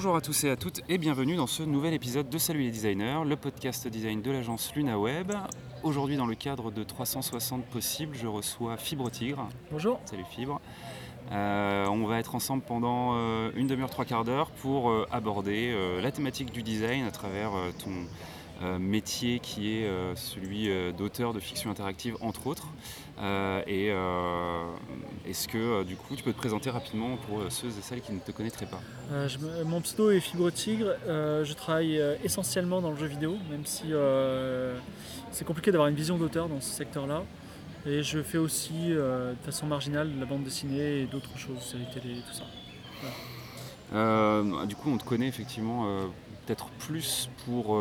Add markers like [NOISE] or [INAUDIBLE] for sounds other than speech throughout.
Bonjour à tous et à toutes et bienvenue dans ce nouvel épisode de Salut les designers, le podcast design de l'agence LunaWeb. Aujourd'hui dans le cadre de 360 possibles, je reçois Fibre Tigre. Bonjour. Salut Fibre. Euh, on va être ensemble pendant euh, une demi-heure, trois quarts d'heure pour euh, aborder la thématique du design à travers ton métier qui est celui d'auteur de fiction interactive entre autres. Et est-ce que du coup tu peux te présenter rapidement pour ceux et celles qui ne te connaîtraient pas? Mon pseudo est Fibre Tigre. je travaille essentiellement dans le jeu vidéo, même si c'est compliqué d'avoir une vision d'auteur dans ce secteur-là. Et je fais aussi euh, de façon marginale la bande dessinée et d'autres choses, séries télé, tout ça. Euh, du coup, on te connaît effectivement euh, peut-être plus pour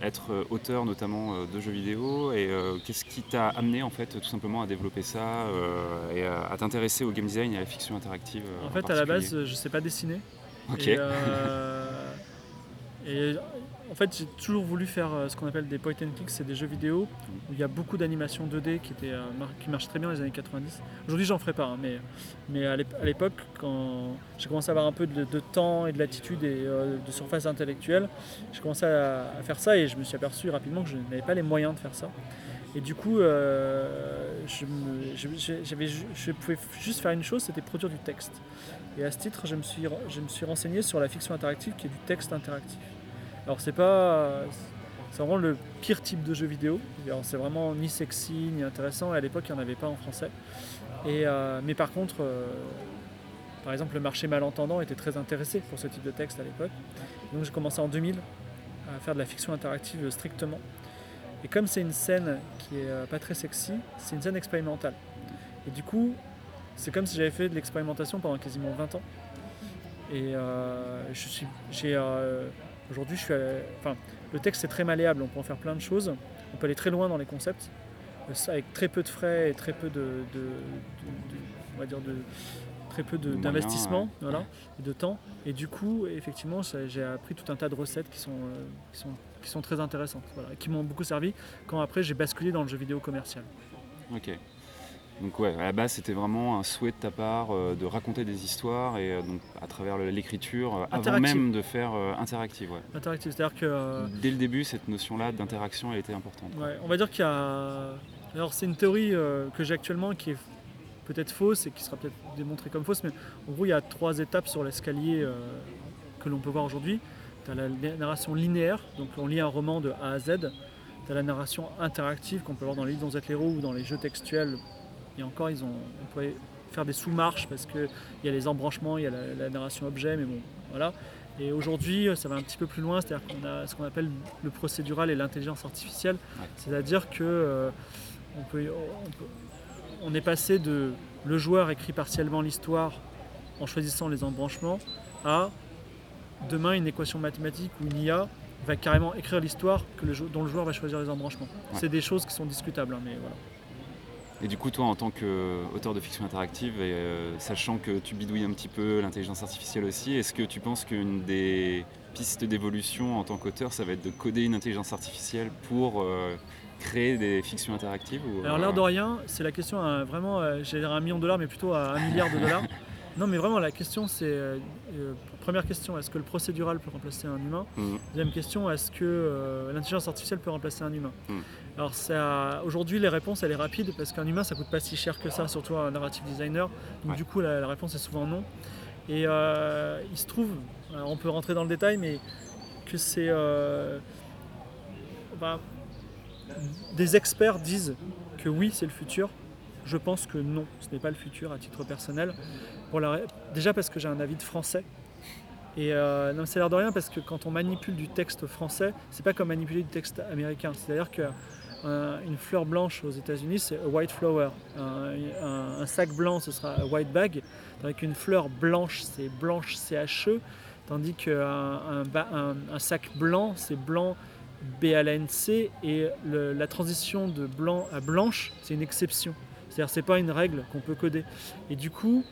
être auteur notamment de jeux vidéo. Et qu'est-ce qui t'a amené en fait tout simplement à développer ça et à, t'intéresser au game design et à la fiction interactive En fait, à la base, je ne sais pas dessiner. Ok. et [LAUGHS] en fait, j'ai toujours voulu faire euh, ce qu'on appelle des point and click, c'est des jeux vidéo où il y a beaucoup d'animations 2D qui, étaient, euh, marchent très bien dans les années 90. Aujourd'hui, j'en ferai pas, hein, mais, à l'époque, quand j'ai commencé à avoir un peu de, temps et de latitude et euh, de surface intellectuelle, j'ai commencé à, faire ça et je me suis aperçu rapidement que je n'avais pas les moyens de faire ça. Et du coup, je, je, pouvais juste faire une chose, c'était produire du texte. Et à ce titre, je me suis, je me suis renseigné sur la fiction interactive qui est du texte interactif. Alors c'est pas. C'est vraiment le pire type de jeu vidéo. C'est vraiment ni sexy ni intéressant. Et à l'époque, il n'y en avait pas en français. Euh, mais par contre, euh, par exemple, le marché malentendant était très intéressé pour ce type de texte à l'époque. Donc j'ai commencé en 2000 à faire de la fiction interactive strictement. Et comme c'est une scène qui est euh, pas très sexy, c'est une scène expérimentale. Et du coup, c'est comme si j'avais fait de l'expérimentation pendant quasiment 20 ans. Et je suis, j'ai Aujourd'hui, je suis enfin, le texte est très malléable, on peut en faire plein de choses, on peut aller très loin dans les concepts, euh, avec très peu de frais et très peu de, on va dire de très peu d'investissement voilà, et de temps. Et du coup, effectivement, j'ai appris tout un tas de recettes qui sont, euh, qui sont, qui sont très intéressantes, voilà, qui m'ont beaucoup servi quand après j'ai basculé dans le jeu vidéo commercial. Ok. Donc ouais, à la base c'était vraiment un souhait de ta part euh, de raconter des histoires et euh, donc à travers l'écriture euh, avant même de faire interactive. Ouais. Interactive, c'est-à-dire que dès le début cette notion-là d'interaction elle était importante. Ouais, on va dire qu'il y a alors c'est une théorie que j'ai actuellement qui est peut-être fausse et qui sera peut-être démontrée comme fausse, mais en gros il y a trois étapes sur l'escalier que l'on peut voir aujourd'hui. Tu as la narration linéaire, donc on lit un roman de A à Z. Tu as la narration interactive qu'on peut voir dans les livres dont vous ou dans les jeux textuels et encore, ils ont, on pourrait faire des sous-marches parce qu'il y a les embranchements, il y a la, narration objet, mais bon, voilà. Et aujourd'hui, ça va un petit peu plus loin, c'est-à-dire qu'on a ce qu'on appelle le procédural et l'intelligence artificielle. C'est-à-dire que euh, on, peut, on, est passé de le joueur écrit partiellement l'histoire en choisissant les embranchements à demain une équation mathématique où une IA va carrément écrire l'histoire dont le joueur va choisir les embranchements. C'est des choses qui sont discutables, hein, mais voilà. Et du coup, toi, en tant qu'auteur de fiction interactive, et, euh, sachant que tu bidouilles un petit peu l'intelligence artificielle aussi, est-ce que tu penses qu'une des pistes d'évolution en tant qu'auteur, ça va être de coder une intelligence artificielle pour euh, créer des fictions interactives Alors, l'air de rien, c'est la question à vraiment, euh, j'allais dire un million de dollars, mais plutôt à un [LAUGHS] milliard de dollars. Non, mais vraiment, la question, c'est. première question, est-ce que le procédural peut remplacer un humain? Mmh. Deuxième question, est-ce que l'intelligence artificielle peut remplacer un humain? Mmh. Alors aujourd'hui les réponses elle est rapide parce qu'un humain ça coûte pas si cher que ça, surtout un narrative designer. Donc du coup la, réponse est souvent non. Et euh, il se trouve, on peut rentrer dans le détail, mais que c'est euh, des experts disent que oui c'est le futur. Je pense que non, ce n'est pas le futur à titre personnel. déjà parce que j'ai un avis de français et euh, non, c'est l'air de rien parce que quand on manipule du texte français, c'est pas comme manipuler du texte américain. C'est-à-dire que une fleur blanche aux États-Unis, c'est a white flower. Un, sac blanc, ce sera a white bag. Tandis qu'une fleur blanche, c'est blanche CHE. Tandis qu'un un, sac blanc, c'est blanc BLNC. Et la transition de blanc à blanche, c'est une exception. C'est-à-dire c'est pas une règle qu'on peut coder. Et du coup,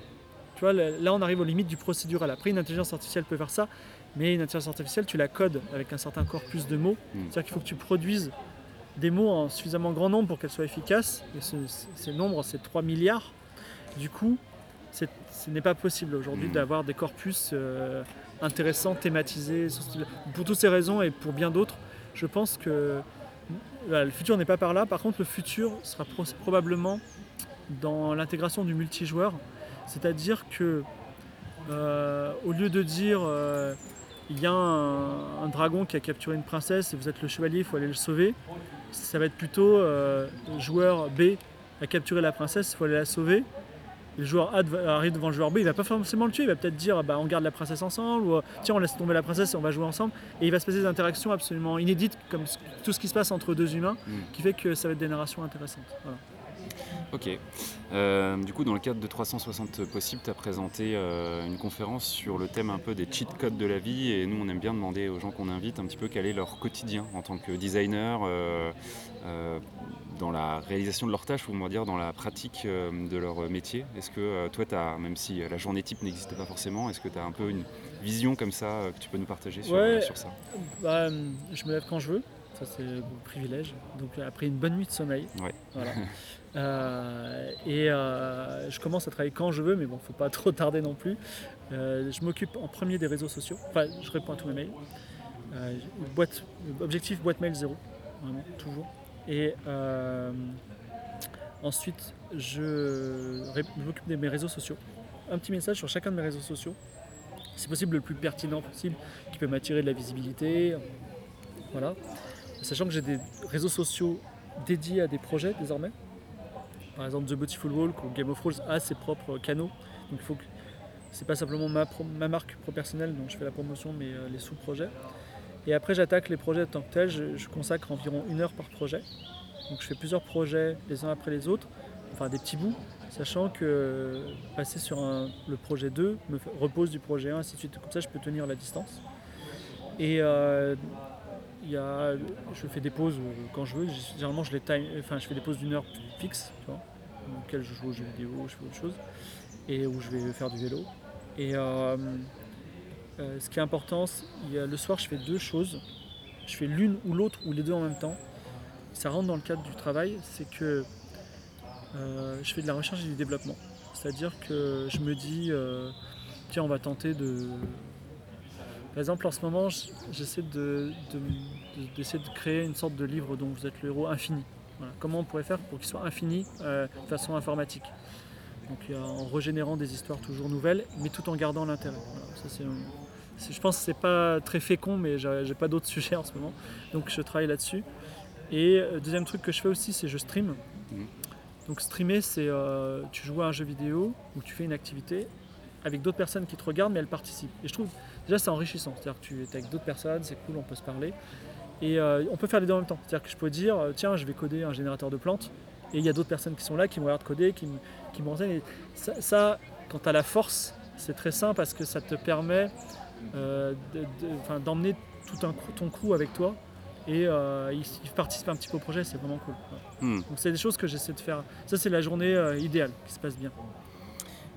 tu vois, là on arrive aux limites du procédural. Après, une intelligence artificielle peut faire ça, mais une intelligence artificielle, tu la codes avec un certain corpus de mots. Hmm. C'est-à-dire qu'il faut que tu produises des mots en suffisamment grand nombre pour qu'elles soient efficaces. Et ce, ces nombres, c'est 3 milliards. Du coup, ce n'est pas possible aujourd'hui hmm. d'avoir des corpus euh, intéressant, thématisé. sur ce type- Pour toutes ces raisons et pour bien d'autres, je pense que voilà, le futur n'est pas par là. Par contre, le futur sera pro- probablement dans l'intégration du multijoueur. C'est-à-dire que euh, au lieu de dire euh, il y a un, un dragon qui a capturé une princesse et vous êtes le chevalier, il faut aller le sauver, ça va être plutôt euh, joueur B a capturé la princesse, il faut aller la sauver. Le joueur A arrive devant le joueur B, il va pas forcément le tuer, il va peut-être dire bah, on garde la princesse ensemble, ou euh, tiens on laisse tomber la princesse et on va jouer ensemble. Et il va se passer des interactions absolument inédites, comme tout ce qui se passe entre deux humains, Mm. qui fait que ça va être des narrations intéressantes. Voilà. Ok. Euh, du coup, dans le cadre de 360 possibles, tu as présenté euh, une conférence sur le thème un peu des cheat codes de la vie. Et nous, on aime bien demander aux gens qu'on invite un petit peu quel est leur quotidien en tant que designer, euh, dans la réalisation de leurs tâches, ou on va dire dans la pratique de leur métier. Est-ce que toi, as, même si la journée type n'existe pas forcément, est-ce que tu as un peu une vision comme ça que tu peux nous partager sur, Ouais. sur ça? Bah, je me lève quand je veux, ça c'est mon privilège. Donc après une bonne nuit de sommeil. Ouais. Voilà. [LAUGHS] Euh, et euh, je commence à travailler quand je veux, mais bon, faut pas [LAUGHS] trop tarder non plus. Euh, je m'occupe en premier des réseaux sociaux. Enfin, je réponds à tous mes mails. Objectif boîte mail zéro, vraiment toujours. Et ensuite, je, je m'occupe de mes réseaux sociaux. Un petit message sur chacun de mes réseaux sociaux. Si possible, le plus pertinent possible, qui peut m'attirer de la visibilité. Voilà. Sachant que j'ai des réseaux sociaux dédiés à des projets désormais. Par exemple, The Beautiful Walk ou Game of Thrones a ses propres canaux. Donc il faut que c'est pas simplement ma, marque pro personnelle dont je fais la promotion, mais euh, les sous-projets. Et après, j'attaque les projets en tant que tels. Je, consacre environ une heure par projet. Donc je fais plusieurs projets les uns après les autres, enfin des petits bouts, sachant que euh, passer sur le projet 2 me repose du projet 1, ainsi de suite. Comme ça, je peux tenir la distance. Et euh, y a, je fais des pauses quand je veux. Généralement, je, les time, enfin, je fais des pauses d'une heure fixe, dans lesquelles je joue aux jeux vidéo, je fais autre chose, et où je vais faire du vélo. Et euh, euh, ce qui est important, le soir, je fais deux choses. Je fais l'une ou l'autre, ou les deux en même temps. Ça rentre dans le cadre du travail, c'est que euh, je fais de la recherche et du développement. C'est-à-dire que je me dis, tiens, on va tenter de. Par exemple, en ce moment, j'essaie de, de- de- d'essayer de créer une sorte de livre dont vous êtes le héros infini. Voilà. Comment on pourrait faire pour qu'il soit infini euh, de façon informatique? Donc, euh, en régénérant des histoires toujours nouvelles, mais tout en gardant l'intérêt. Voilà. C'est- je pense que c'est pas très fécond, mais j'ai pas d'autres [LAUGHS] sujets en ce moment. Donc, je travaille là-dessus. Et euh, deuxième truc que je fais aussi, c'est je stream. Mhm. Donc streamer, c'est euh, tu joues à un jeu vidéo ou tu fais une activité avec d'autres personnes qui te regardent, mais elles participent. Et je trouve déjà c'est enrichissant. C'est-à-dire que tu es avec d'autres personnes, c'est cool, on peut se parler. Et euh, on peut faire les deux en même temps. C'est-à-dire que je peux dire, euh, tiens, je vais coder un générateur de plantes. Et il y a d'autres personnes qui sont là, qui me regardent coder, qui me, qui me renseignent. Et ça, ça, quand tu as la force, c'est très sain parce que ça te permet euh, de- de- d'emmener tout un ton crew avec toi. Et euh, ils, ils participent un petit peu au projet, c'est vraiment cool. Hmm. Donc c'est des choses que j'essaie de faire. Ça c'est la journée idéale qui se passe bien.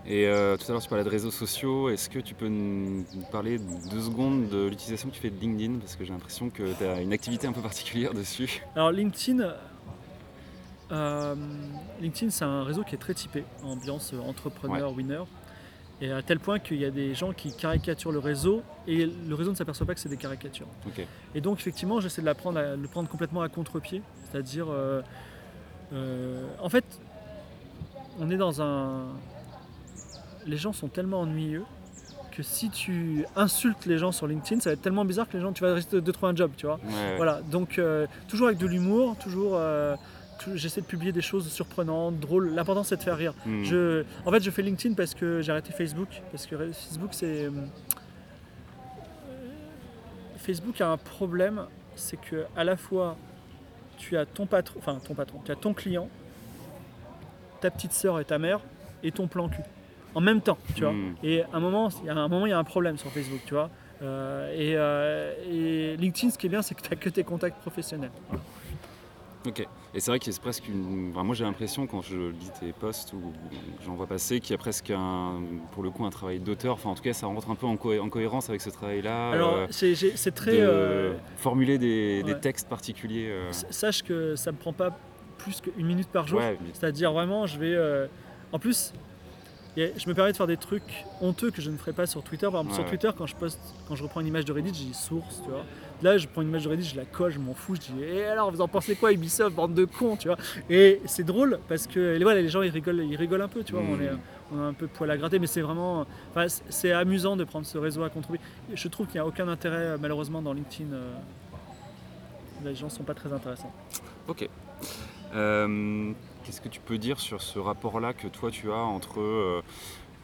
Et euh, tout à l'heure, tu parlais de réseaux sociaux. Est-ce que tu peux nous parler deux secondes de l'utilisation que tu fais de LinkedIn? Parce que j'ai l'impression que tu as une activité un peu particulière [LAUGHS] dessus. Alors LinkedIn, euh, LinkedIn c'est un réseau qui est très typé, ambiance euh, entrepreneur, winner. Et à tel point qu'il y a des gens qui caricaturent le réseau et le réseau ne s'aperçoit pas que c'est des caricatures. Et donc effectivement j'essaie de la prendre à- le prendre complètement à contre-pied. C'est-à-dire, euh, en fait, on est dans un... Les gens sont tellement ennuyeux que si tu insultes les gens sur LinkedIn, ça va être tellement bizarre que les gens, tu vas rester de trouver un job, tu vois. Ouais. Voilà, donc euh, toujours avec de l'humour, toujours. euh, J'essaie de publier des choses surprenantes, drôles. L'important c'est de faire rire. Hmm. Je, en fait, je fais LinkedIn parce que j'ai arrêté Facebook. Parce que Facebook, c'est. euh, Facebook a un problème, c'est que à la fois tu as ton patron, enfin ton patron, tu as ton client, ta petite sœur et ta mère, et ton plan cul. En même temps, tu vois. Hmm. Et à un moment, il y a un moment, il y a un problème sur Facebook, tu vois. Euh, et, euh, et LinkedIn, ce qui est bien, c'est que tu n'as que tes contacts professionnels. Voilà. Ok. Et c'est vrai que c'est presque une. enfin, moi j'ai l'impression quand je lis tes posts ou j'en vois passer qu'il y a presque un, pour le coup un travail d'auteur. Enfin en tout cas ça rentre un peu en, cohé- en cohérence avec ce travail-là. Alors, euh, c'est très. de euh, formuler des, textes particuliers. euh, sache que ça me prend pas plus qu'une minute par jour. ouais, mais- C'est-à-dire vraiment, je vais. en plus, Et je me permets de faire des trucs honteux que je ne ferais pas sur Twitter. Par exemple, Ouais, sur. Twitter, quand je poste, quand je reprends une image de Reddit, je dis source, tu vois. Là, je prends une image de Reddit, je la colle, je m'en fous, je dis et alors vous en pensez quoi Ubisoft, bande de cons, tu vois. Et c'est drôle parce que voilà, les gens ils rigolent, ils rigolent un peu, tu vois. On, est, on a un peu de poil à gratter, mais c'est vraiment, enfin, c'est- amusant de prendre ce réseau à contribuer. Et Je trouve qu'il n'y a aucun intérêt malheureusement dans LinkedIn. euh, les gens sont pas très intéressants. Ok. Euh, Qu'est-ce que tu peux dire sur ce rapport-là que toi tu as entre euh,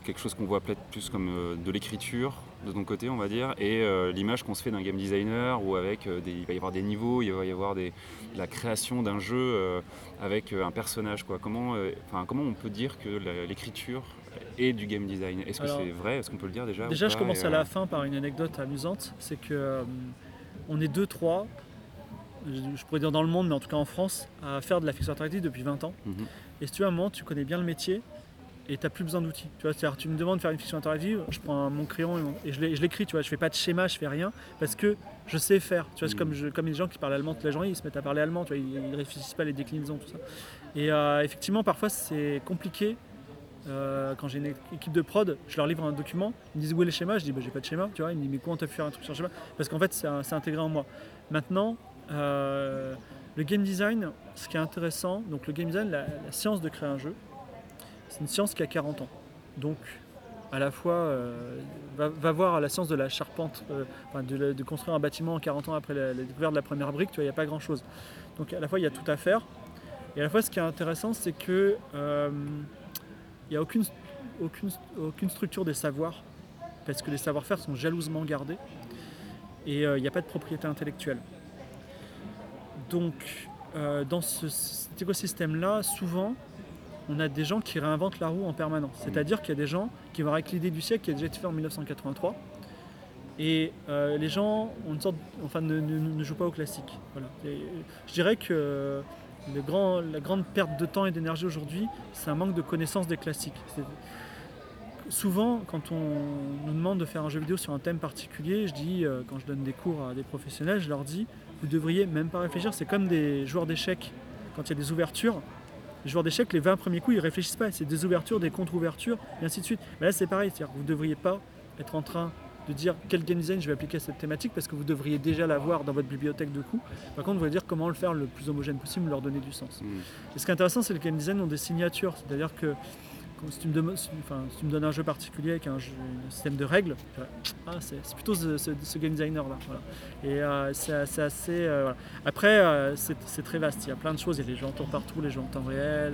quelque chose qu'on voit peut-être plus comme euh, de l'écriture de ton côté, on va dire, et euh, l'image qu'on se fait d'un game designer où avec des, il va y avoir des niveaux, il va y avoir des, la création d'un jeu avec un personnage. Quoi. Comment, comment on peut dire que l'écriture est du game design? Est-ce que c'est vrai? Est-ce qu'on peut le dire déjà Déjà, je commence à la fin par une anecdote amusante. C'est que on est deux, trois, je pourrais dire dans le monde, mais en tout cas en France, à faire de la fiction interactive depuis 20 ans. Mhm. Et si tu veux, à un moment, tu connais bien le métier et tu n'as plus besoin d'outils. Tu vois, tu me demandes de faire une fiction interactive, je prends mon crayon et, mon- et je l'écris. Tu vois, je fais pas de schéma, je fais rien parce que je sais faire. Tu vois, c'est Mhm. comme, je- comme les gens qui parlent allemand toute la journée, ils se mettent à parler allemand. Tu vois, ils, ils réfléchissent pas à les déclinaisons, tout ça. Et euh, effectivement, parfois, c'est compliqué. Euh, quand j'ai une équipe de prod, je leur livre un document, ils me disent où est le schéma, je dis bah, j'ai pas de schéma, tu vois, ils me disent mais comment t'as pu faire un truc sur le schéma? Parce qu'en fait c'est intégré en moi. Maintenant, euh, le game design, ce qui est intéressant, donc le game design, la, science de créer un jeu, c'est une science qui a 40 ans. Donc à la fois, euh, va, voir la science de la charpente, euh, de, construire un bâtiment 40 ans après la, découverte de la première brique, tu vois, il n'y a pas grand chose. Donc à la fois il y a tout à faire, et à la fois ce qui est intéressant c'est que il n'y a aucune, structure des savoirs, parce que les savoir-faire sont jalousement gardés, et il n'y a pas de propriété intellectuelle. Donc, euh, dans ce, cet écosystème-là, souvent, on a des gens qui réinventent la roue en permanence. C'est-à-dire qu'il y a des gens qui vont avec l'idée du siècle qui a déjà été fait en 1983, et euh, les gens ont une sorte, enfin, ne, ne- ne jouent pas au classique. Voilà. Et je dirais que le grand, la grande perte de temps et d'énergie aujourd'hui, c'est un manque de connaissance des classiques. Souvent, quand on nous demande de faire un jeu vidéo sur un thème particulier, je dis, euh, quand je donne des cours à des professionnels, je leur dis, vous devriez même pas réfléchir. C'est comme des joueurs d'échecs. Quand il y a des ouvertures, les joueurs d'échecs, les 20 premiers coups, ils réfléchissent pas. C'est des ouvertures, des contre-ouvertures, et ainsi de suite. Mais là, c'est pareil. C'est-à-dire que vous ne devriez pas être en train de dire quel game design je vais appliquer à cette thématique parce que vous devriez déjà l'avoir dans votre bibliothèque de coups. Par contre, vous devriez dire comment le faire le plus homogène possible, leur donner du sens. hmm. Et ce qui est intéressant, c'est que les game design ont des signatures. C'est-à-dire que si tu, me donnes un jeu particulier avec un, un système de règles, ah, c'est plutôt ce, game designer là. Et euh, c'est assez. euh. Après, euh, c'est très vaste. Il y a plein de choses. Il y a les jeux en temps partout, les jeux en temps réel.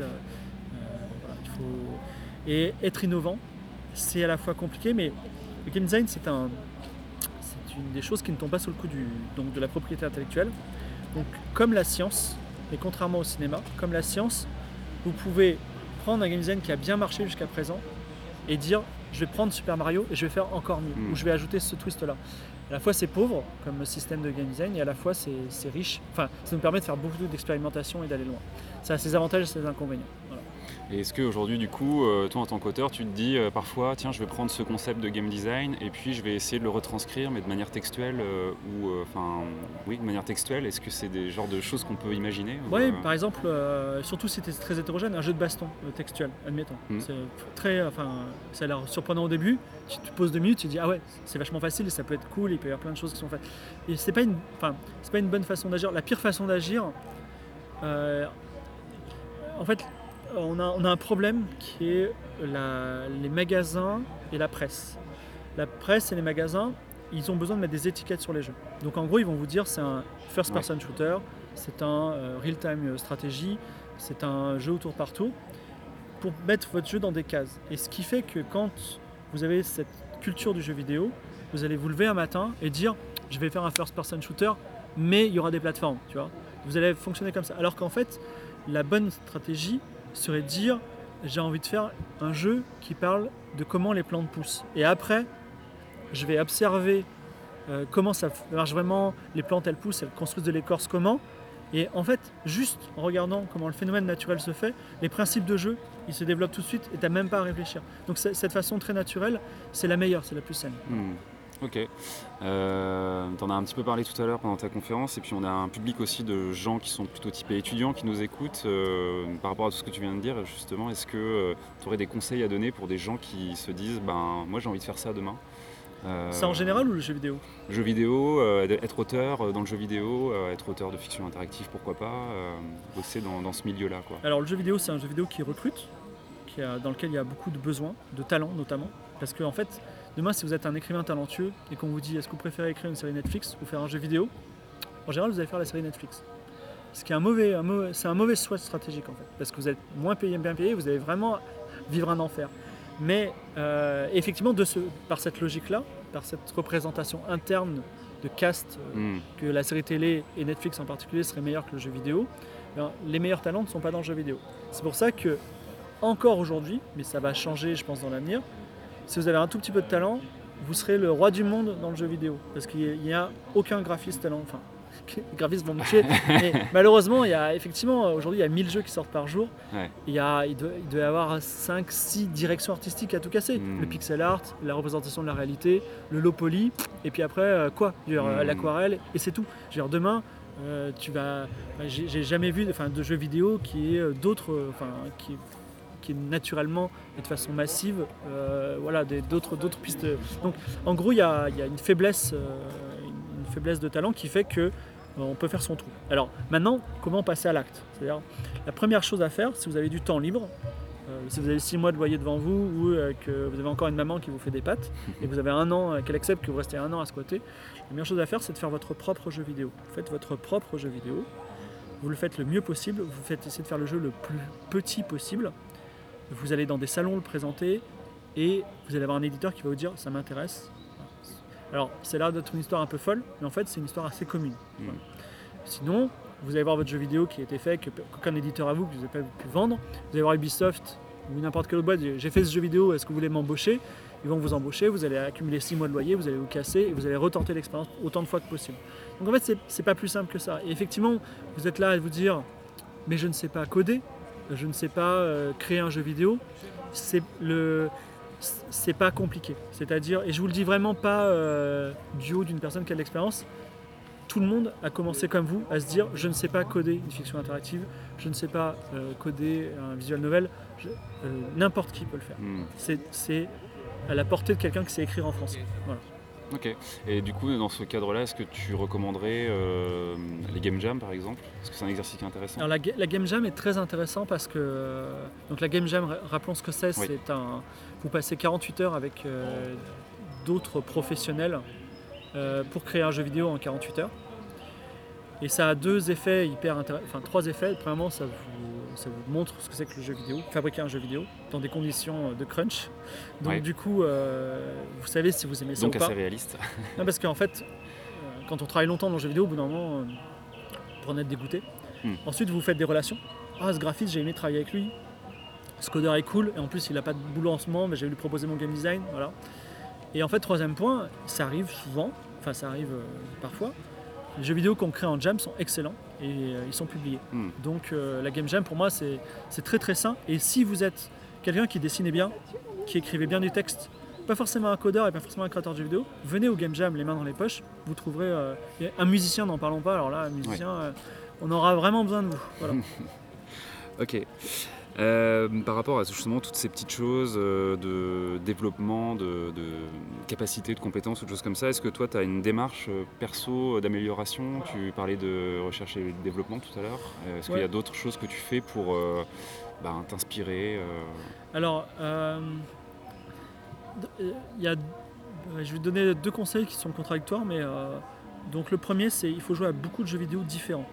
il faut... Et être innovant, c'est à la fois compliqué, mais le game design, c'est un, une des choses qui ne tombe pas sous le coup donc de la propriété intellectuelle. Donc, comme la science, et contrairement au cinéma, comme la science, vous pouvez prendre un game design qui a bien marché jusqu'à présent et dire je vais prendre Super Mario et je vais faire encore mieux, Mm. ou je vais ajouter ce twist là. À la fois c'est pauvre comme système de game design et à la fois c'est c'est riche. Enfin, ça nous permet de faire beaucoup d'expérimentation et d'aller loin. Ça a ses avantages et ses inconvénients. Voilà. Et est-ce qu'aujourd'hui, du coup, euh, toi en tant qu'auteur, tu te dis euh, parfois, tiens, je vais prendre ce concept de game design et puis je vais essayer de le retranscrire, mais de manière textuelle euh, ou, euh, enfin, oui, de manière textuelle? Est-ce que c'est des genres de choses qu'on peut imaginer ou, Oui, par exemple, surtout si c'est très hétérogène, un jeu de baston textuel, admettons. Mm. C'est très, enfin, ça a l'air surprenant au début. Tu te poses deux minutes, tu te dis ah ouais, c'est vachement facile, ça peut être cool, il peut y avoir plein de choses qui sont faites. Et c'est pas une, enfin, c'est pas une bonne façon d'agir. La pire façon d'agir, en fait, on a, on a un problème qui est la- les magasins et la presse. La presse et les magasins, ils ont besoin de mettre des étiquettes sur les jeux. Donc en gros, ils vont vous dire c'est un first person shooter, c'est un euh, real-time stratégie, c'est un jeu au tour par tour, pour mettre votre jeu dans des cases. Et ce qui fait que quand vous avez cette culture du jeu vidéo, vous allez vous lever un matin et dire je vais faire un first person shooter, mais il y aura des plateformes, tu vois. Vous allez fonctionner comme ça. Alors qu'en fait, la bonne stratégie serait de dire j'ai envie de faire un jeu qui parle de comment les plantes poussent. Et après, je vais observer euh, comment ça marche vraiment, les plantes elles poussent, elles construisent de l'écorce comment. Et en fait, juste en regardant comment le phénomène naturel se fait, les principes de jeu, ils se développent tout de suite et tu n'as même pas à réfléchir. Donc cette façon très naturelle, c'est la meilleure, c'est la plus saine. hmm. Ok. Euh, tu en as un petit peu parlé tout à l'heure pendant ta conférence, et puis on a un public aussi de gens qui sont plutôt typés étudiants qui nous écoutent. Euh, par rapport à tout ce que tu viens de dire, justement, est-ce que tu aurais des conseils à donner pour des gens qui se disent ben, Moi j'ai envie de faire ça demain? C'est en général ou le jeu vidéo? Jeu vidéo, être auteur dans le jeu vidéo, être auteur de fiction interactive, pourquoi pas, bosser dans, dans ce milieu-là. Quoi. Alors le jeu vidéo, c'est un jeu vidéo qui recrute, qui a, dans lequel il y a beaucoup de besoins, de talents notamment. Parce qu'en en fait, demain, si vous êtes un écrivain talentueux et qu'on vous dit est-ce que vous préférez écrire une série Netflix ou faire un jeu vidéo, en général, vous allez faire la série Netflix. Ce qui est un mauvais, c'est un mauvais choix stratégique en fait, parce que vous êtes moins payé, bien payé, vous allez vraiment vivre un enfer. Mais euh, effectivement, de ce, par cette logique-là, par cette représentation interne de cast, euh, hmm. que la série télé et Netflix en particulier serait meilleure que le jeu vidéo, ben, les meilleurs talents ne sont pas dans le jeu vidéo. C'est pour ça que, encore aujourd'hui, mais ça va changer, je pense, dans l'avenir, si vous avez un tout petit peu de talent, vous serez le roi du monde dans le jeu vidéo. Parce qu'il n'y a aucun graphiste talent. Enfin, [LAUGHS] les graphistes vont me tuer. [LAUGHS] mais malheureusement, il y a effectivement, aujourd'hui, il y a 1000 jeux qui sortent par jour. Il, y a, il, doit, y avoir 5-6 directions artistiques à tout casser. Hmm. Le pixel art, la représentation de la réalité, le low poly, et puis après, euh, quoi? Hmm. L'aquarelle, et c'est tout. Demain, euh, tu vas. J'ai jamais vu de jeux vidéo qui est euh, d'autres. Enfin, qui naturellement et de façon massive euh, voilà, d'autres pistes. Donc en gros, il y a, une, faiblesse, euh, une faiblesse de talent qui fait que euh, on peut faire son trou. Alors maintenant, comment passer à l'acte? C'est-à-dire, la première chose à faire, si vous avez du temps libre, si vous avez six mois de loyer devant vous ou que vous avez encore une maman qui vous fait des pâtes [LAUGHS] et que vous avez un an, qu'elle accepte que vous restez un an à squatter, la meilleure chose à faire, c'est de faire votre propre jeu vidéo. Vous faites votre propre jeu vidéo, vous le faites le mieux possible, vous faites essayer de faire le jeu le plus petit possible, vous allez dans des salons le présenter et vous allez avoir un éditeur qui va vous dire ça m'intéresse. Alors c'est là d'être une histoire un peu folle, mais en fait c'est une histoire assez commune. Mm. Sinon, vous allez voir votre jeu vidéo qui a été fait, qu'aucun éditeur à vous, que vous n'avez pas pu vendre. Vous allez voir Ubisoft ou n'importe quelle autre boîte, j'ai fait ce jeu vidéo, est-ce que vous voulez m'embaucher? Ils vont vous embaucher, vous allez accumuler 6 mois de loyer, vous allez vous casser et vous allez retenter l'expérience autant de fois que possible. Donc en fait, c'est pas plus simple que ça. Et effectivement, vous êtes là à vous dire, mais je ne sais pas coder, je ne sais pas euh, créer un jeu vidéo, c'est le c'est pas compliqué. C'est-à-dire, et je vous le dis vraiment pas euh, du haut d'une personne qui a de l'expérience, tout le monde a commencé comme vous à se dire je ne sais pas coder une fiction interactive, je ne sais pas euh, coder un visual novel, n'importe qui peut le faire. Hmm. C'est à la portée de quelqu'un qui sait écrire en français. Voilà. Ok. Et du coup, dans ce cadre-là, est-ce que tu recommanderais euh, les game jam par exemple? Est-ce que c'est un exercice intéressant? Alors, la, game jam est très intéressant parce que donc la game jam, rappelons ce que c'est, c'est un vous passez 48 heures avec euh, d'autres professionnels euh, pour créer un jeu vidéo en 48 heures. Et ça a deux effets hyper intéressants, enfin trois effets. Premièrement, ça vous, ça vous montre ce que c'est que le jeu vidéo, fabriquer un jeu vidéo dans des conditions de crunch. Donc du coup, euh, vous savez si vous aimez ça Donc ou pas. assez réaliste. [LAUGHS] Non, parce qu'en fait, euh, quand on travaille longtemps dans le jeu vidéo, au bout d'un moment, euh, pour en être dégoûté. Hmm. Ensuite, vous faites des relations. Ah, ce graphiste, j'ai aimé travailler avec lui. Ce codeur est cool, et en plus, il n'a pas de boulot en ce moment, mais j'ai lui proposer mon game design. Voilà. Et en fait, troisième point, ça arrive souvent, enfin, ça arrive parfois les jeux vidéo qu'on crée en jam sont excellents et euh, ils sont publiés. Hmm. Donc euh, la game jam pour moi c'est très très sain. Et si vous êtes quelqu'un qui dessinait bien, qui écrivait bien du texte, pas forcément un codeur et pas forcément un créateur de jeux vidéo, venez au game jam les mains dans les poches, vous trouverez euh, un musicien, n'en parlons pas. Alors là, un musicien, on aura vraiment besoin de vous. Voilà. [LAUGHS] ok. Euh, par rapport à justement toutes ces petites choses euh, de développement, de, capacité, de compétences ou de choses comme ça, est-ce que toi tu as une démarche euh, perso d'amélioration? Tu parlais de recherche et développement tout à l'heure. Est-ce qu'il y a d'autres choses que tu fais pour ben, t'inspirer Alors, il y a, je vais te donner deux conseils qui sont contradictoires, mais donc le premier c'est il faut jouer à beaucoup de jeux vidéo différents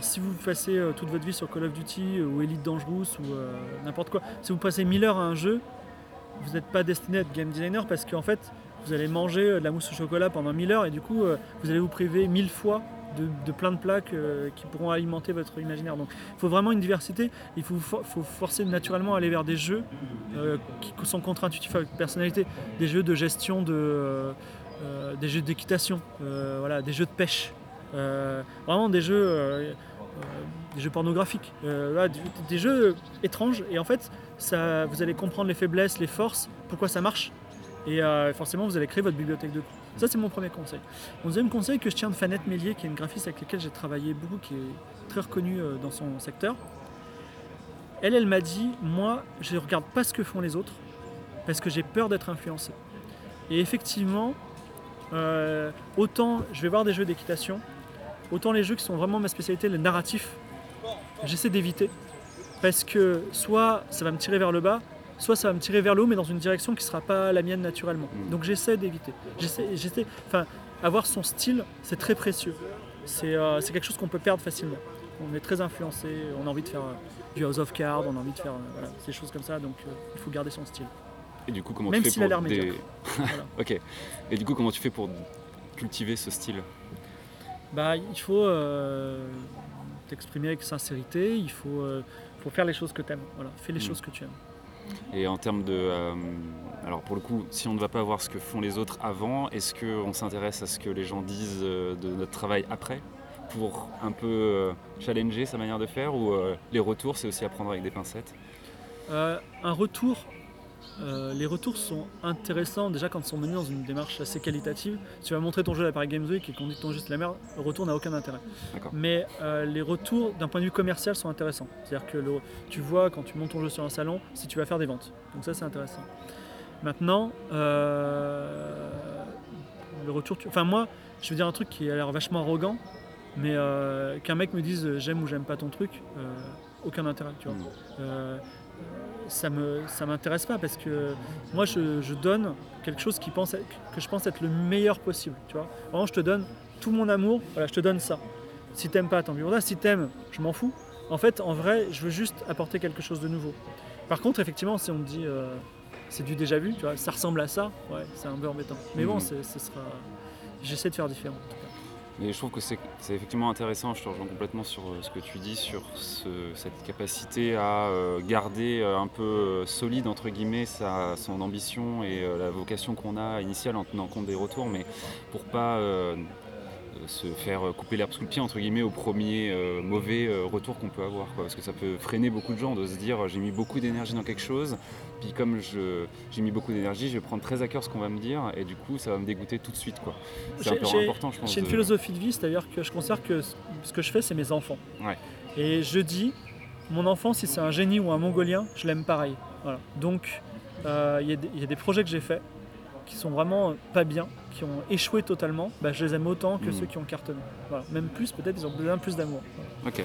si vous passez euh, toute votre vie sur Call of Duty euh, ou Elite Dangerous ou euh, n'importe quoi, si vous passez 1000 heures à un jeu, vous n'êtes pas destiné à être game designer parce qu'en fait, vous allez manger de la mousse au chocolat pendant 1000 heures et du coup, vous allez vous priver 1000 fois de, plein de plaques qui pourront alimenter votre imaginaire. Donc il faut vraiment une diversité, il faut, forcer naturellement à aller vers des jeux qui sont contre-intuitifs avec personnalité, des jeux de gestion, de, des jeux d'équitation, voilà, des jeux de pêche. Euh, vraiment des jeux, euh, euh, des jeux pornographiques, des, jeux étranges. Et en fait, ça, vous allez comprendre les faiblesses, les forces, pourquoi ça marche. Et forcément, vous allez créer votre bibliothèque de cours. Ça, c'est mon premier conseil. Mon deuxième conseil que je tiens de Fanette Mélier, qui est une graphiste avec laquelle j'ai travaillé beaucoup, qui est très reconnue dans son secteur. Elle, elle m'a dit, moi, je ne regarde pas ce que font les autres, parce que j'ai peur d'être influencé. Et effectivement, autant je vais voir des jeux d'équitation, autant les jeux qui sont vraiment ma spécialité, le narratif, j'essaie d'éviter. Parce que soit ça va me tirer vers le bas, soit ça va me tirer vers le haut, mais dans une direction qui ne sera pas la mienne naturellement. Mm. Donc j'essaie d'éviter. J'essaie, enfin, avoir son style, c'est très précieux. C'est, euh, c'est quelque chose qu'on peut perdre facilement. On est très influencé, on a envie de faire euh, du House of Cards, on a envie de faire euh, voilà, ces choses comme ça, donc euh, il faut garder son style. Et du coup, comment Même tu fais pour médiocre. [LAUGHS] Voilà. Ok. Et du coup, comment tu fais pour cultiver ce style? Bah, il faut euh, t'exprimer avec sincérité, il faut, euh, faut faire les choses que tu aimes. Voilà, fais les Mm. choses que tu aimes. Et en termes de. euh, alors, pour le coup, si on ne va pas voir ce que font les autres avant, est-ce qu'on s'intéresse à ce que les gens disent de notre travail après pour un peu euh, challenger sa manière de faire ou euh, les retours, c'est aussi à prendre avec des pincettes? Un retour, euh, les retours sont intéressants déjà quand ils sont menés dans une démarche assez qualitative. Si tu vas montrer ton jeu à la Paris Games Week et qu'on dit que ton jeu c'est de la merde, le retour n'a aucun intérêt. Mais euh, les retours d'un point de vue commercial sont intéressants. C'est-à-dire que le- tu vois quand tu montes ton jeu sur un salon si tu vas faire des ventes. Donc ça c'est intéressant. Maintenant, euh, le retour, tu- enfin moi, je vais dire un truc qui a l'air vachement arrogant, mais qu'un mec me dise j'aime ou j'aime pas ton truc, aucun intérêt, tu vois. Mm. Ça me ça m'intéresse pas parce que moi je, je donne quelque chose qui pense être- que je pense être le meilleur possible tu vois. Vraiment je te donne tout mon amour voilà je te donne ça. Si t'aimes pas tant pis toi. si t'aimes je m'en fous. En fait en vrai je veux juste apporter quelque chose de nouveau. Par contre effectivement si on me dit euh, c'est du déjà vu tu vois ça ressemble à ça ouais c'est un peu embêtant. Mais bon c'est- ce sera j'essaie de faire différent. Mais je trouve que c'est effectivement intéressant, je te rejoins complètement sur euh, ce que tu dis, sur ce- cette capacité à euh, garder euh, un peu solide, entre guillemets, sa, son ambition et la vocation qu'on a initiale en tenant compte des retours, mais pour pas se faire couper l'herbe sous le pied, entre guillemets, au premier euh, mauvais euh, retour qu'on peut avoir. quoi. parce que ça peut freiner beaucoup de gens de se dire j'ai mis beaucoup d'énergie dans quelque chose, puis comme j'ai mis beaucoup d'énergie, je vais prendre très à cœur ce qu'on va me dire, et du coup ça va me dégoûter tout de suite. quoi. C'est un peu important, je pense. J'ai une philosophie de vie, c'est-à-dire que je considère que ce que je fais, c'est mes enfants. Ouais. Et je dis, mon enfant, si c'est un génie ou un mongolien, je l'aime pareil. Voilà. Donc, euh, il y, a des- il y a des projets que j'ai faits qui sont vraiment pas bien, qui ont échoué totalement. Bah, je les aime autant que Mm. ceux qui ont cartonné. Voilà. Même plus, peut-être, ils ont besoin plus d'amour. Voilà. Ok.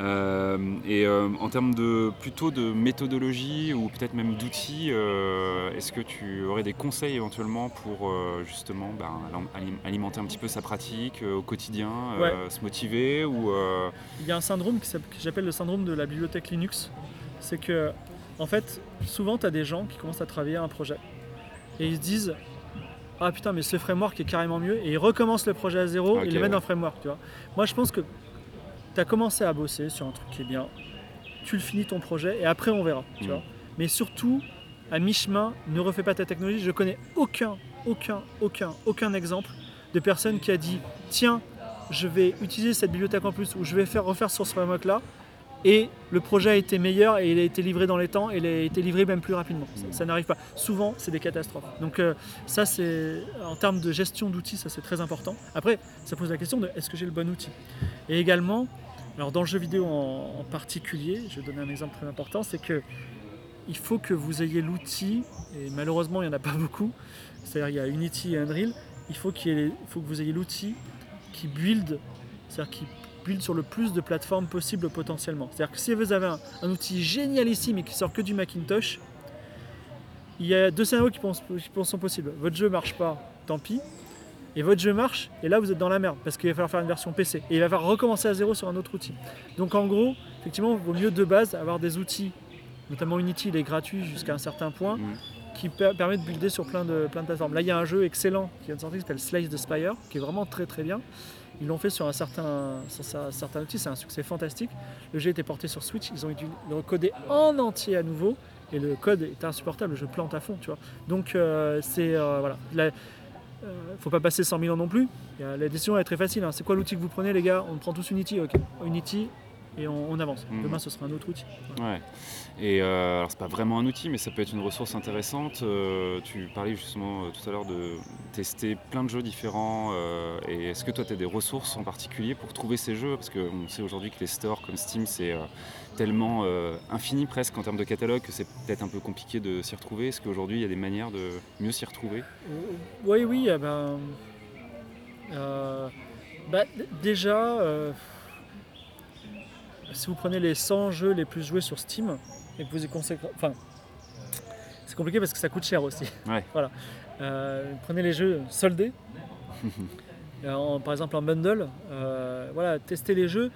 Euh, et euh, en termes de plutôt de méthodologie ou peut-être même d'outils, euh, est-ce que tu aurais des conseils éventuellement pour euh, justement ben, alim- alimenter un petit peu sa pratique euh, au quotidien, euh, se motiver ou euh, Il y a un syndrome que j'appelle le syndrome de la bibliothèque Linux. C'est que, en fait, souvent, tu as des gens qui commencent à travailler un projet et ils se disent Ah putain, mais ce framework est carrément mieux, et ils recommencent le projet à zéro Ok, et le mettent ouais. dans le framework. Tu vois. Moi, je pense que tu as commencé à bosser sur un truc qui est bien, tu le finis ton projet et après, on verra. Tu vois. Mais surtout, à mi-chemin, ne refais pas ta technologie. Je connais aucun, aucun, aucun, aucun exemple de personne qui a dit Tiens, je vais utiliser cette bibliothèque en plus ou je vais faire refaire sur ce framework là et le projet a été meilleur et il a été livré dans les temps et il a été livré même plus rapidement. Ça, n'arrive pas. Souvent, c'est des catastrophes. Donc euh, ça, c'est en termes de gestion d'outils, ça c'est très important. Après, ça pose la question de est-ce que j'ai le bon outil? Et également, alors dans le jeu vidéo en, particulier, je vais donner un exemple très important, c'est que il faut que vous ayez l'outil, et malheureusement il n'y en a pas beaucoup, c'est-à-dire il y a Unity et Unreal, il faut, faut que vous ayez l'outil qui build, c'est-à-dire qui build sur le plus de plateformes possible potentiellement. C'est-à-dire que si vous avez un, un outil génialissime et qui sort que du Macintosh, il y a deux scénarios qui, pensent- qui sont possibles. Votre jeu marche pas, tant pis. Et votre jeu marche, et là vous êtes dans la merde, parce qu'il va falloir faire une version PC. Et il va falloir recommencer à zéro sur un autre outil. Donc en gros, effectivement, il vaut mieux de base avoir des outils, notamment Unity, il est gratuit jusqu'à un certain point, Mhm. qui per- permet de builder sur plein de, plein de plateformes. Là, il y a un jeu excellent qui vient de sortir qui s'appelle Slice the Spire, qui est vraiment très très bien. Ils l'ont fait sur un certain, sur certain outil, c'est un succès fantastique. Le jeu était porté sur Switch, ils ont dû le en entier à nouveau, et le code est insupportable, le jeu plante à fond, tu vois. Donc euh, c'est euh, voilà, euh, faut pas passer 100 000 ans non plus. La décision est très facile. hein. C'est quoi l'outil que vous prenez, les gars? On prend tous Unity, ok. Unity, et on, on avance. Mhm. Demain, ce sera un autre outil. Ouais. Et euh, alors c'est pas vraiment un outil, mais ça peut être une ressource intéressante. Euh, tu parlais justement euh, tout à l'heure de tester plein de jeux différents. euh, et est-ce que toi tu as des ressources en particulier pour trouver ces jeux? Parce qu'on sait aujourd'hui que les stores comme Steam c'est tellement infini presque en termes de catalogue que c'est peut-être un peu compliqué de s'y retrouver. Est-ce qu'aujourd'hui il y a des manières de mieux s'y retrouver? Oui, oui, eh ben, bah, déjà, si vous prenez les 100 jeux les plus joués sur Steam et que vous y consacrez, enfin, c'est compliqué parce que ça coûte cher aussi. Ouais. [LAUGHS] voilà. Euh, prenez les jeux soldés. [LAUGHS] Euh, en- par exemple en bundle, euh, voilà, testez les jeux,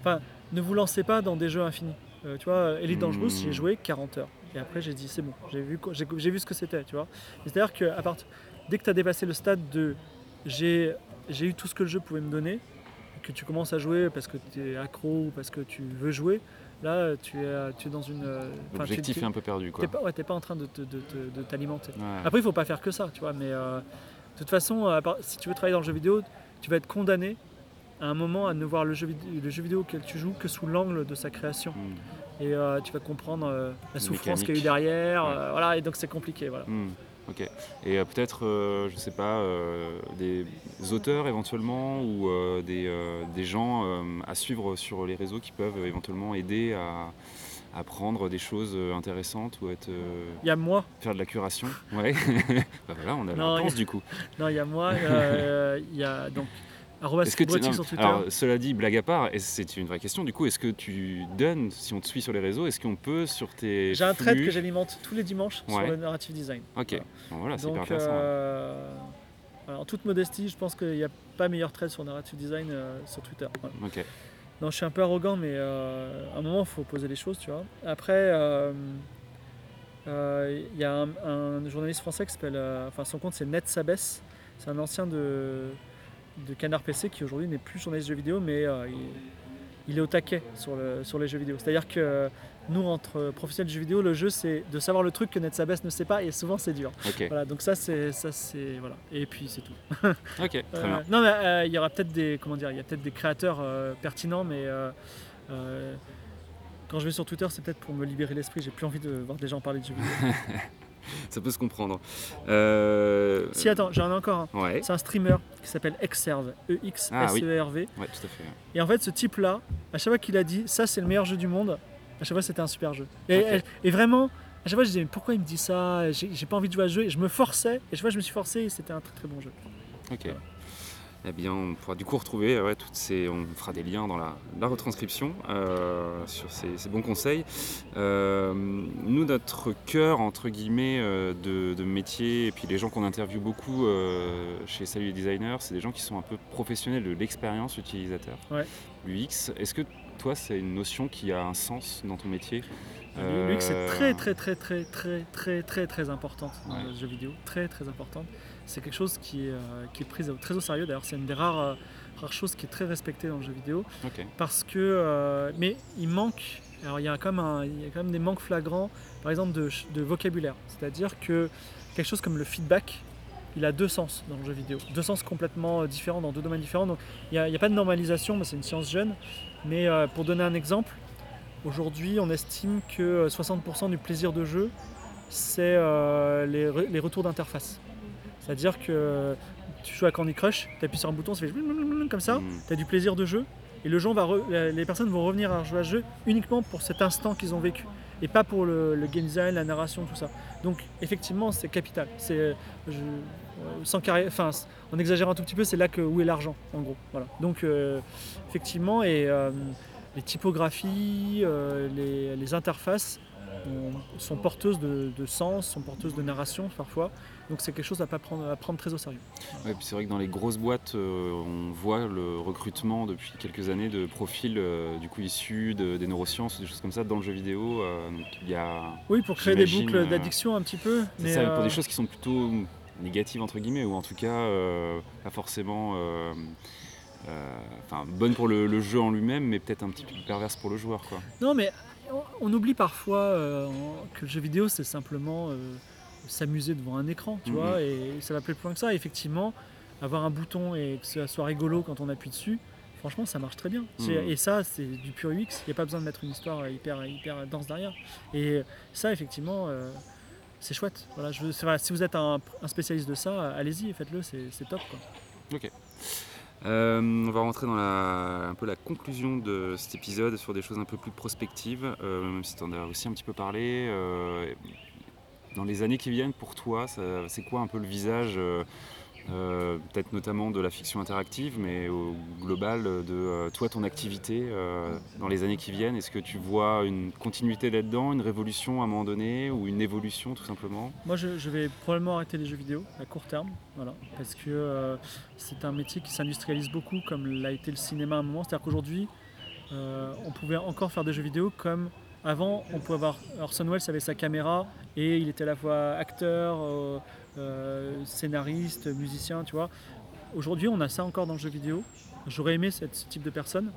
enfin, ne vous lancez pas dans des jeux infinis. Euh, tu vois, Elite Dangerous, Hmm. j'ai joué 40 heures. Et après, j'ai dit, c'est bon, j'ai vu, j'ai vu ce que c'était, tu vois. C'est-à-dire que à part- dès que tu as dépassé le stade de j'ai j'ai eu tout ce que le jeu pouvait me donner, que tu commences à jouer parce que tu es accro ou parce que tu veux jouer, là, tu es, tu es dans une. euh, tu- L'objectif tu- est un peu perdu quoi. T'es pas, ouais, t'es pas en train de, de te- de t'alimenter. Ouais. Après, il faut pas faire que ça, tu vois. Mais euh, de toute façon, à part- si tu veux travailler dans le jeu vidéo, tu vas être condamné à un moment à ne voir le jeu, vidéo, le jeu vidéo auquel tu joues que sous l'angle de sa création. Hmm. Et euh, tu vas comprendre euh, la souffrance qu'il y a eu derrière. Ouais. euh, voilà, et donc c'est compliqué. Voilà. Hmm, ok. Et euh, peut-être, euh, je sais pas, euh, des auteurs éventuellement ou euh, des, des gens à suivre sur les réseaux qui peuvent éventuellement aider à apprendre des choses intéressantes ou être, Il y a moi, faire de la curation. [LAUGHS] Ouais. [LAUGHS] bah voilà, on a la réponse du coup. non, il y a moi, [LAUGHS] il y a donc Est-ce que sur Twitter. alors, cela dit, blague à part, et c'est une vraie question. Du coup, est-ce que tu donnes, si on te suit sur les réseaux, est-ce qu'on peut sur tes J'ai un thread flux- que j'alimente tous les dimanches sur le narrative design. Ok. Bon, voilà, c'est hyper intéressant. euh, en toute modestie, je pense qu'il n'y a pas meilleur thread sur narrative design euh, sur Twitter. Voilà. Ok. Non, je suis un peu arrogant, mais euh, à un moment, il faut poser les choses, tu vois. Après, il y a un, un journaliste français qui s'appelle, enfin, son compte c'est Net Sabès. C'est un ancien de, de Canard PC qui aujourd'hui n'est plus journaliste de jeux vidéo, mais euh, il, il est au taquet sur, le, sur les jeux vidéo. C'est-à-dire que nous, entre professionnels de jeux vidéo, le jeu c'est de savoir le truc que Net Sabès ne sait pas, et souvent c'est dur. Voilà, donc ça c'est ça c'est voilà. Et puis c'est tout. [LAUGHS] Ok. Très Euh, bien. non, mais euh, il y aura peut-être des, comment dire, il y a peut-être des créateurs euh, pertinents, mais quand je vais sur Twitter, c'est peut-être pour me libérer l'esprit. J'ai plus envie de voir des gens parler de jeux vidéo. [LAUGHS] [LAUGHS] Ça peut se comprendre. Euh, si attends, j'en ai encore un. Ouais. C'est un streamer qui s'appelle Exerve, E X Ah, S oui. E. Ouais, tout à fait. Et en fait, ce type-là, à chaque fois qu'il a dit ça, c'est le meilleur jeu du monde, à chaque fois c'était un super jeu. Et, vraiment. À chaque fois, je disais, mais pourquoi il me dit ça? J'ai j'ai pas envie de jouer à ce jeu. Et je me forçais. Et chaque fois, je me suis forcé. Et c'était un très très bon jeu. Ok. Voilà eh bien, on pourra du coup retrouver toutes ces. On fera des liens dans la, retranscription euh, sur ces, bons conseils. Euh, nous, notre cœur, entre guillemets, euh, de, métier, et puis les gens qu'on interviewe beaucoup chez Salut les Designers, c'est des gens qui sont un peu professionnels de l'expérience utilisateur. L'UX, est-ce que toi, c'est une notion qui a un sens dans ton métier? L'UX est très, très, très, très, très, très, très, très importante dans le jeu vidéo. Très, très importante. C'est quelque chose qui est, euh, qui est pris très au sérieux. D'ailleurs, c'est une des rares, euh, rares choses qui est très respectée dans le jeu vidéo parce que, euh, mais il manque. Alors il y a quand même un- il y a quand même des manques flagrants, par exemple de, vocabulaire. C'est-à-dire que quelque chose comme le feedback, il a deux sens dans le jeu vidéo, deux sens complètement différents dans deux domaines différents. Donc il n'y a, pas de normalisation, mais c'est une science jeune. Mais euh, pour donner un exemple, aujourd'hui on estime que euh, 60% du plaisir de jeu, c'est euh, les, re- les retours d'interface. C'est-à-dire que tu joues à Candy Crush, tu appuies sur un bouton, ça fait comme ça, Mm. tu as du plaisir de jeu, et le jeu va re- les personnes vont revenir à jouer à ce jeu uniquement pour cet instant qu'ils ont vécu, et pas pour le, le game design, la narration, tout ça. Donc effectivement, c'est capital. C'est, je- euh, sans carré- enfin, en exagérant un tout petit peu, c'est là que où est l'argent, en gros. Voilà. Donc euh, effectivement, et euh, les typographies, euh, les, les interfaces ont- sont porteuses de, de sens, sont porteuses de narration parfois. Donc c'est quelque chose à, pas prendre, à prendre très au sérieux. Ouais, puis c'est vrai que dans les grosses boîtes, euh, on voit le recrutement depuis quelques années de profils euh, du coup issus de- des neurosciences, des choses comme ça dans le jeu vidéo. euh, donc il y a Oui, pour créer des boucles d'addiction un petit peu. c'est Mais ça, pour des choses qui sont plutôt négatives entre guillemets ou en tout cas pas forcément euh, enfin bonnes pour le, le jeu en lui-même, mais peut-être un petit peu perverses pour le joueur quoi. Non, mais on, oublie parfois euh, que le jeu vidéo, c'est simplement euh, s'amuser devant un écran, tu Mhm. vois, et ça va plus loin que ça. Effectivement, avoir un bouton et que ça soit rigolo quand on appuie dessus, franchement, ça marche très bien. Mhm. Et ça, c'est du pur UX. Il n'y a pas besoin de mettre une histoire hyper, hyper dense derrière. Et ça, effectivement, euh, c'est chouette. Voilà, je si vous êtes un, un spécialiste de ça, allez-y, faites-le, c'est top. Quoi. Euh, on va rentrer dans la, un peu la conclusion de cet épisode sur des choses un peu plus prospectives, euh, même si tu en as aussi un petit peu parlé. euh, dans les années qui viennent, pour toi, c'est quoi un peu le visage, euh, peut-être notamment de la fiction interactive, mais au global de euh, toi, ton activité euh, dans les années qui viennent Est-ce que tu vois une continuité là-dedans, une révolution à un moment donné, ou une évolution tout simplement? Moi, je, vais probablement arrêter les jeux vidéo à court terme, voilà, parce que c'est un métier qui s'industrialise beaucoup, comme l'a été le cinéma à un moment. C'est-à-dire qu'aujourd'hui, on pouvait encore faire des jeux vidéo comme avant. On pouvait avoir Orson Welles avait sa caméra et il était à la fois acteur, scénariste, musicien, tu vois. Aujourd'hui, on a ça encore dans le jeu vidéo. J'aurais aimé cette- ce type de personne.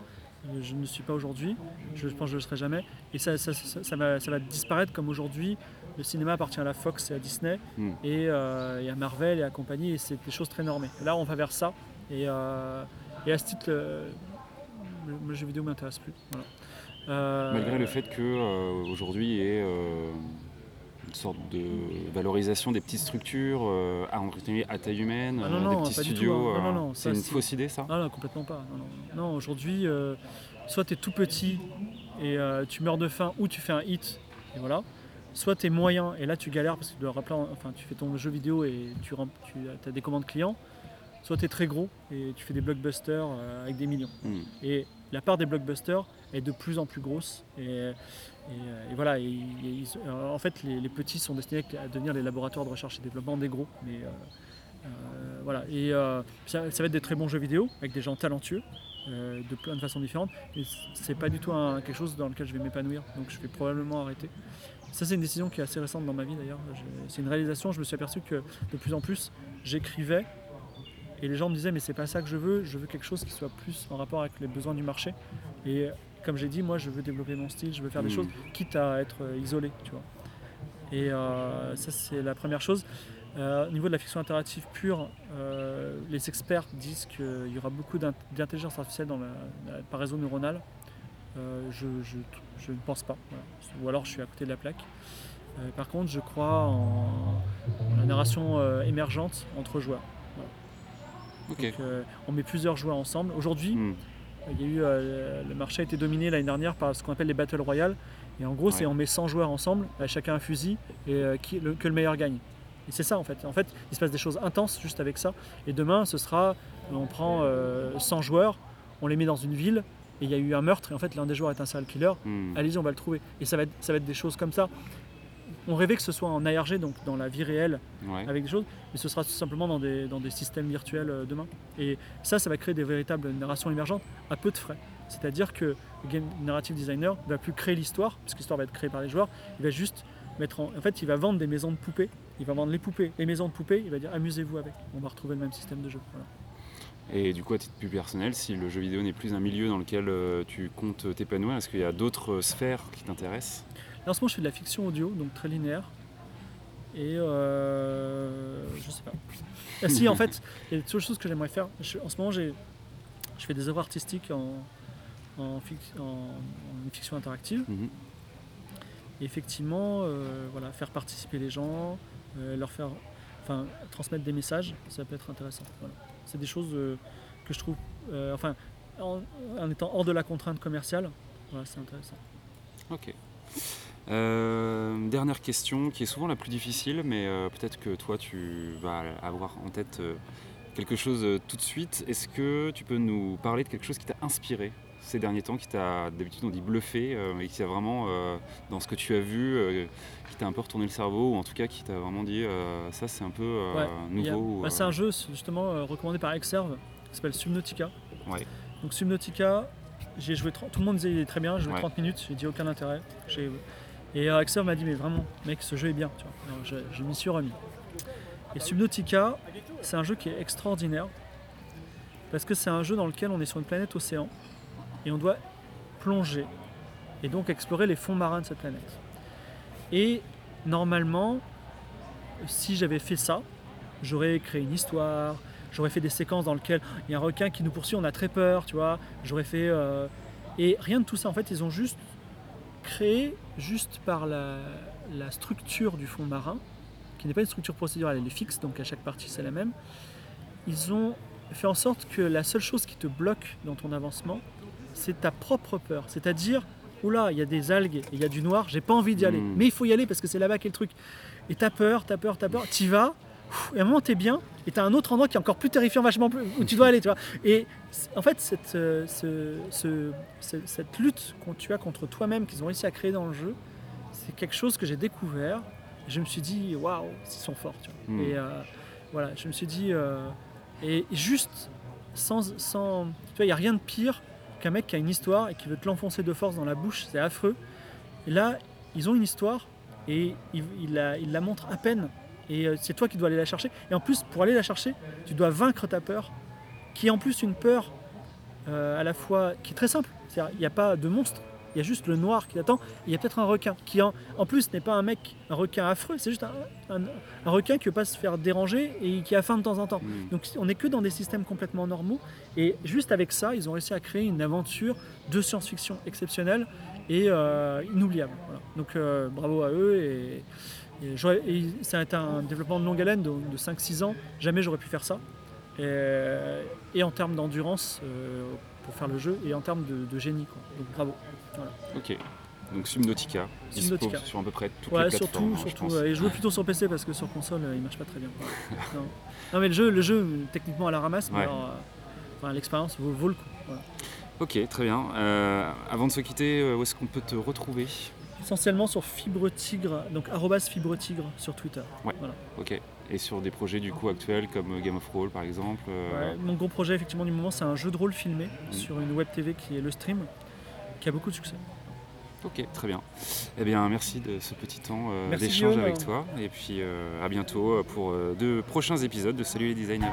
Euh, Je ne suis pas aujourd'hui. Je pense que je ne le serai jamais. Et ça, ça, ça- ça va, ça va disparaître comme aujourd'hui. Le cinéma appartient à la Fox et à Disney Hmm. et, euh, et à Marvel et à compagnie. Et c'est des choses très normées. Là, on va vers ça. Et, euh, et à ce titre, le, jeu vidéo ne m'intéresse plus. Voilà. Euh, Malgré le fait qu'aujourd'hui il y ait euh, une sorte de valorisation des petites structures euh, à, taille humaine, Ah non, euh, non, des petits studios. hein. Euh, non, non, c'est ça, une c'est- fausse idée ça Ah non, complètement pas. Non, aujourd'hui, euh, soit tu es tout petit et tu meurs de faim, ou tu fais un hit, et voilà. Soit tu es moyen, et là tu galères parce que tu dois rappeler, enfin, tu fais ton jeu vidéo et tu as des commandes clients. Soit tu es très gros et tu fais des blockbusters euh, avec des millions. Hmm. Et la part des blockbusters est de plus en plus grosse. Et, et, euh, et voilà, et- et ils- euh, en fait, les, les petits sont destinés à devenir les laboratoires de recherche et développement des gros. Mais euh, euh, voilà, et euh, ça, ça va être des très bons jeux vidéo avec des gens talentueux. de plein de façons différentes, mais c'est pas du tout un- quelque chose dans lequel je vais m'épanouir, donc je vais probablement arrêter. Ça, c'est une décision qui est assez récente dans ma vie d'ailleurs. C'est une réalisation. Je me suis aperçu que de plus en plus, j'écrivais et les gens me disaient, mais c'est pas ça que je veux. Je veux quelque chose qui soit plus en rapport avec les besoins du marché. Et comme j'ai dit, moi, je veux développer mon style. Je veux faire des Mhm. choses, quitte à être euh, isolé, tu vois. Et euh, ça, c'est la première chose. Euh, au niveau de la fiction interactive pure, euh, les experts disent qu'il y aura beaucoup d'int- d'intelligence artificielle dans la, la- par réseau neuronal. Je, je- je ne pense pas. voilà. Ou alors je suis à côté de la plaque. Par contre, je crois en, en la narration émergente entre joueurs. Donc, euh, on met plusieurs joueurs ensemble. Aujourd'hui, Hmm. il y a eu, euh, le marché a été dominé l'année dernière par ce qu'on appelle les Battle Royale. Et en gros, c'est on met 100 joueurs ensemble, euh, chacun un fusil, et euh, qui- le- que le meilleur gagne. Et c'est ça en fait. En fait, il se passe des choses intenses juste avec ça. Et demain, ce sera, on prend euh, 100 joueurs, on les met dans une ville, et il y a eu un meurtre, et en fait, l'un des joueurs est un serial killer. Hmm. Allez-y, on va le trouver. Et ça va être, ça va être des choses comme ça. On rêvait que ce soit en ARG, donc dans la vie réelle, Ouais. avec des choses, mais ce sera tout simplement dans des, dans des systèmes virtuels euh, demain. Et ça, ça va créer des véritables narrations émergentes à peu de frais. C'est-à-dire que le game narrative designer ne va plus créer l'histoire, parce que l'histoire va être créée par les joueurs, il va juste mettre en... En fait, il va vendre des maisons de poupées, il va vendre les poupées, les maisons de poupées, il va dire amusez-vous avec. On va retrouver le même système de jeu. Voilà. Et du coup, à titre plus personnel, si le jeu vidéo n'est plus un milieu dans lequel euh, tu comptes t'épanouir, est-ce qu'il y a d'autres euh, sphères qui t'intéressent? En ce moment, je fais de la fiction audio, donc très linéaire. Et euh, je sais pas. [LAUGHS] Ah, si, en fait, il y a d'autres choses que j'aimerais faire. Je- en ce moment, j'ai, je fais des œuvres artistiques en, en, fic- en- en fiction interactive. Mhm. Et effectivement, euh, voilà, faire participer les gens, euh, leur faire, enfin, transmettre des messages, ça peut être intéressant. Voilà. C'est des choses euh, que je trouve, enfin, en, en étant hors de la contrainte commerciale, voilà, c'est intéressant. Ok. Euh, dernière question qui est souvent la plus difficile, mais euh, peut-être que toi tu vas avoir en tête euh, quelque chose euh, tout de suite. Est-ce que tu peux nous parler de quelque chose qui t'a inspiré ces derniers temps, qui t'a d'habitude on dit bluffé, et qui t'a vraiment, dans ce que tu as vu, qui t'a un peu retourné le cerveau, ou en tout cas qui t'a vraiment dit ça c'est un peu Ouais, a- nouveau. bah, c'est un jeu justement recommandé par Exerve qui s'appelle Subnautica. Ouais. Donc Subnautica, j'ai joué 30 tout le monde disait il est très bien, j'ai joué Ouais. 30 minutes, j'ai dit aucun intérêt. J'ai- Et Exerve m'a dit mais vraiment mec ce jeu est bien. tu vois. Je m'y suis remis. Et Subnautica, c'est un jeu qui est extraordinaire parce que c'est un jeu dans lequel on est sur une planète océan et on doit plonger et donc explorer les fonds marins de cette planète. Et normalement, si j'avais fait ça, j'aurais créé une histoire, j'aurais fait des séquences dans lesquelles il y a un requin qui nous poursuit, on a très peur, tu vois. J'aurais fait. euh, et rien de tout ça, en fait, ils ont juste créé, juste par la, la structure du fond marin, qui n'est pas une structure procédurale, elle est fixe, donc à chaque partie c'est la même. Ils ont fait en sorte que la seule chose qui te bloque dans ton avancement, c'est ta propre peur. C'est-à-dire, oula, il y a des algues il y a du noir, j'ai pas envie d'y aller. Mm. Mais il faut y aller parce que c'est là-bas qu'est le truc. Et t'as peur, t'as peur, t'as peur, t'y vas, et à un moment t'es bien, et t'as un autre endroit qui est encore plus terrifiant, vachement plus, où tu dois aller, tu vois. Et en fait, cette, euh, ce- ce- ce- cette lutte que tu as contre toi-même qu'ils ont réussi à créer dans le jeu, c'est quelque chose que j'ai découvert. Je me suis dit, waouh, ils sont forts, tu vois. Mm. Et euh, voilà, je me suis dit, euh, et juste sans, sans tu vois, il n'y a rien de pire qu'un mec qui a une histoire et qui veut te l'enfoncer de force dans la bouche, c'est affreux. Et là, ils ont une histoire et la, il la montre à peine. Et euh, c'est toi qui dois aller la chercher. Et en plus, pour aller la chercher, tu dois vaincre ta peur, qui est en plus une peur euh, à la fois qui est très simple. C'est-à-dire, il n'y a pas de monstre, il y a juste le noir qui t'attend. et Il y a peut-être un requin qui, en, en plus, n'est pas un mec, un requin affreux, c'est juste un, un- un requin qui ne veut pas se faire déranger et qui a faim de temps en temps. Mm. Donc on n'est que dans des systèmes complètement normaux. Et juste avec ça, ils ont réussi à créer une aventure de science-fiction exceptionnelle et euh, inoubliable. Voilà. Donc euh, bravo à eux. Et, ça a été un développement de longue haleine de, de 5-6 ans. Jamais j'aurais pu faire ça. Et, et en termes d'endurance euh, pour faire le jeu et en termes de, de génie. quoi. Donc bravo. Ok. Donc Subnautica, Subnautica. sur à peu près toutes Ouais, les plateformes. surtout, hein, je surtout. pense. ouais. Et je joue plutôt sur PC parce que sur console, euh, il marche pas très bien. [LAUGHS] non. Non, mais le jeu, le jeu techniquement à la ramasse, mais Ouais. alors, euh, enfin, l'expérience vaut, vaut le coup. voilà. Ok, très bien. Euh, avant de se quitter, euh, où est-ce qu'on peut te retrouver? Essentiellement sur Fibre Tigre, donc arrobas Fibre Tigre sur Twitter. Ok. Et sur des projets du coup actuels comme euh, Game of Roll par exemple euh, Ouais, mon gros projet effectivement du moment, c'est un jeu de rôle filmé Mm. sur une web TV qui est le stream, qui a beaucoup de succès. Ok, très bien. Eh bien, merci de ce petit temps euh, d'échange avec toi. Et puis euh, à bientôt pour de prochains épisodes de Salut les designers.